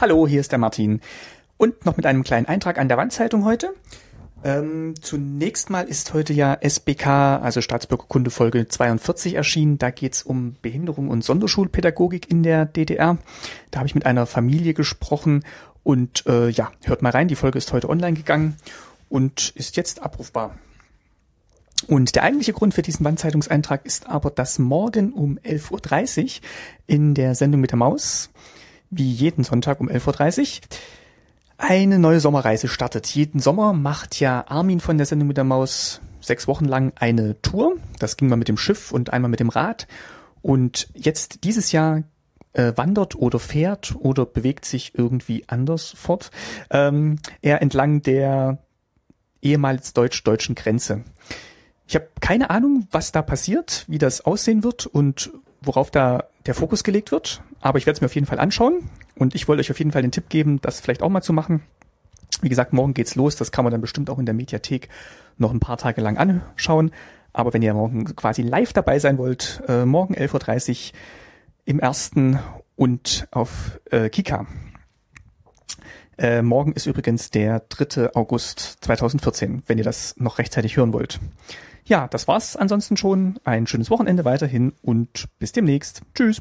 Hallo, hier ist der Martin. Und noch mit einem kleinen Eintrag an der Wandzeitung heute. Ähm, zunächst mal ist heute ja SBK, also Staatsbürgerkunde Folge 42 erschienen. Da geht's um Behinderung und Sonderschulpädagogik in der DDR. Da habe ich mit einer Familie gesprochen und äh, ja, hört mal rein. Die Folge ist heute online gegangen und ist jetzt abrufbar. Und der eigentliche Grund für diesen Wandzeitungseintrag ist aber, dass morgen um 11.30 Uhr in der Sendung mit der Maus, wie jeden Sonntag um 11.30 Uhr, eine neue Sommerreise startet. Jeden Sommer macht ja Armin von der Sendung mit der Maus sechs Wochen lang eine Tour. Das ging mal mit dem Schiff und einmal mit dem Rad. Und jetzt dieses Jahr äh, wandert oder fährt oder bewegt sich irgendwie anders fort. Ähm, er entlang der ehemals deutsch-deutschen Grenze. Ich habe keine Ahnung, was da passiert, wie das aussehen wird und worauf da der Fokus gelegt wird. Aber ich werde es mir auf jeden Fall anschauen. Und ich wollte euch auf jeden Fall den Tipp geben, das vielleicht auch mal zu machen. Wie gesagt, morgen geht's los. Das kann man dann bestimmt auch in der Mediathek noch ein paar Tage lang anschauen. Aber wenn ihr morgen quasi live dabei sein wollt, äh, morgen 11.30 Uhr im ersten und auf äh, Kika. Äh, morgen ist übrigens der 3. August 2014, wenn ihr das noch rechtzeitig hören wollt. Ja, das war's ansonsten schon. Ein schönes Wochenende weiterhin und bis demnächst. Tschüss.